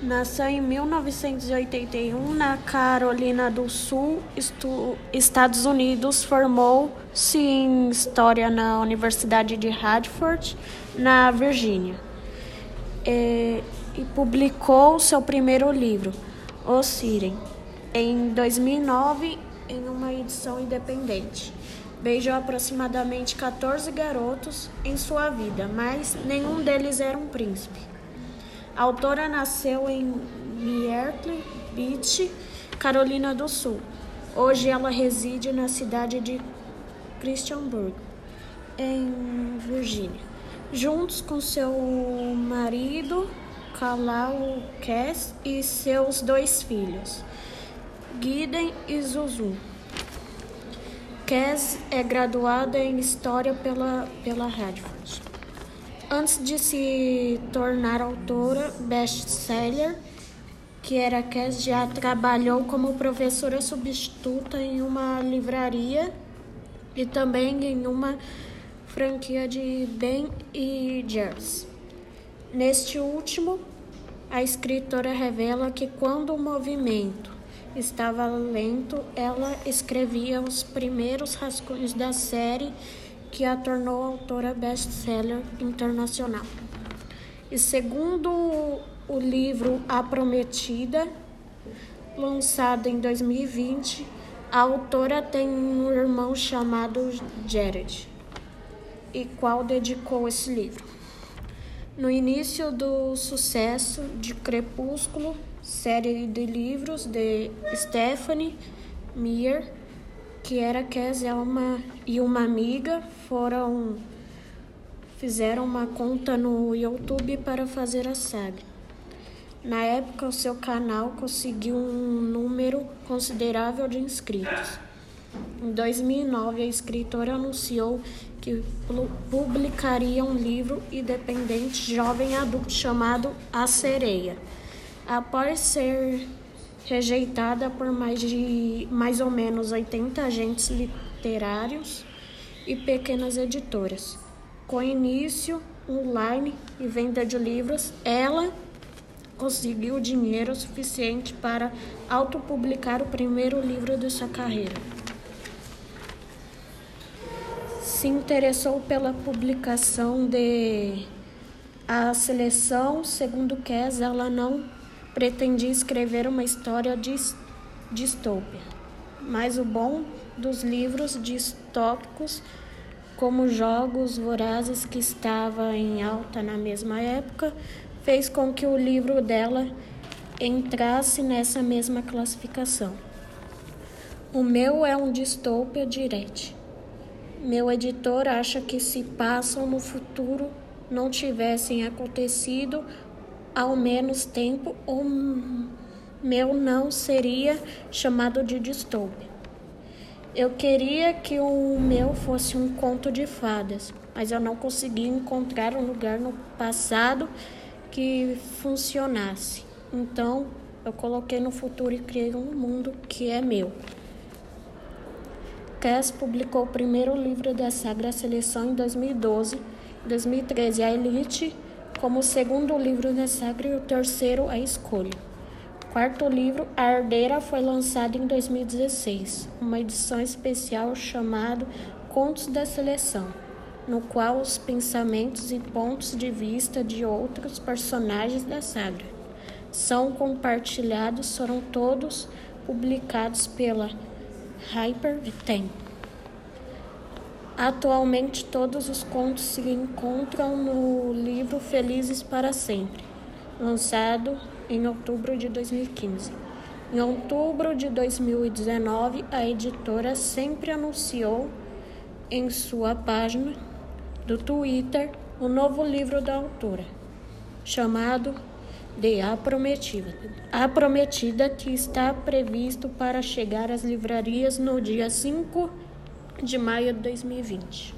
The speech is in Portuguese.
Nasceu em 1981 na Carolina do Sul, Estados Unidos. Formou-se em História na Universidade de Radford, na Virgínia. E, e publicou seu primeiro livro, O Siren, em 2009, em uma edição independente. Beijou aproximadamente 14 garotos em sua vida, mas nenhum deles era um príncipe. A autora nasceu em Myrtle Beach, Carolina do Sul. Hoje ela reside na cidade de Christiansburg, em Virgínia, juntos com seu marido, Kalau Cass, e seus dois filhos, Guiden e Zuzu. Cass é graduada em História pela, pela Radford. Antes de se tornar autora best-seller, que era Cass já trabalhou como professora substituta em uma livraria e também em uma franquia de Ben e Jerry's. Neste último, a escritora revela que quando o movimento estava lento, ela escrevia os primeiros rascunhos da série que a tornou autora best-seller internacional. E segundo o livro A Prometida, lançado em 2020, a autora tem um irmão chamado Jared, e qual dedicou esse livro. No início do sucesso de Crepúsculo, série de livros de Stephanie Meyer, que era Kézia uma, e uma amiga foram fizeram uma conta no YouTube para fazer a saga. Na época, o seu canal conseguiu um número considerável de inscritos. Em 2009, a escritora anunciou que publicaria um livro independente jovem adulto chamado A Sereia. Após ser rejeitada por mais de mais ou menos 80 agentes literários e pequenas editoras. Com início online e venda de livros, ela conseguiu dinheiro suficiente para autopublicar o primeiro livro de sua carreira. Se interessou pela publicação de A Seleção, segundo Kes, ela não pretendia escrever uma história distópia, mas o bom dos livros distópicos, como Jogos Vorazes, que estava em alta na mesma época, fez com que o livro dela entrasse nessa mesma classificação. O meu é um distópia direct. Meu editor acha que se passam no futuro não tivessem acontecido ao menos tempo, o meu não seria chamado de distúrbio. Eu queria que o meu fosse um conto de fadas, mas eu não consegui encontrar um lugar no passado que funcionasse. Então, eu coloquei no futuro e criei um mundo que é meu. Cass publicou o primeiro livro da Sagra Seleção em 2012. Em 2013, a Elite como o segundo livro saga e o terceiro, A Escolha. O quarto livro, A Herdeira, foi lançado em 2016, uma edição especial chamada Contos da Seleção, no qual os pensamentos e pontos de vista de outros personagens da saga são compartilhados, foram todos publicados pela Hyper Tempo. Atualmente, todos os contos se encontram no livro Felizes para Sempre, lançado em outubro de 2015. Em outubro de 2019, a editora sempre anunciou em sua página do Twitter o novo livro da autora, chamado de A Prometida. A Prometida, que está previsto para chegar às livrarias no dia 5 de maio de 2020.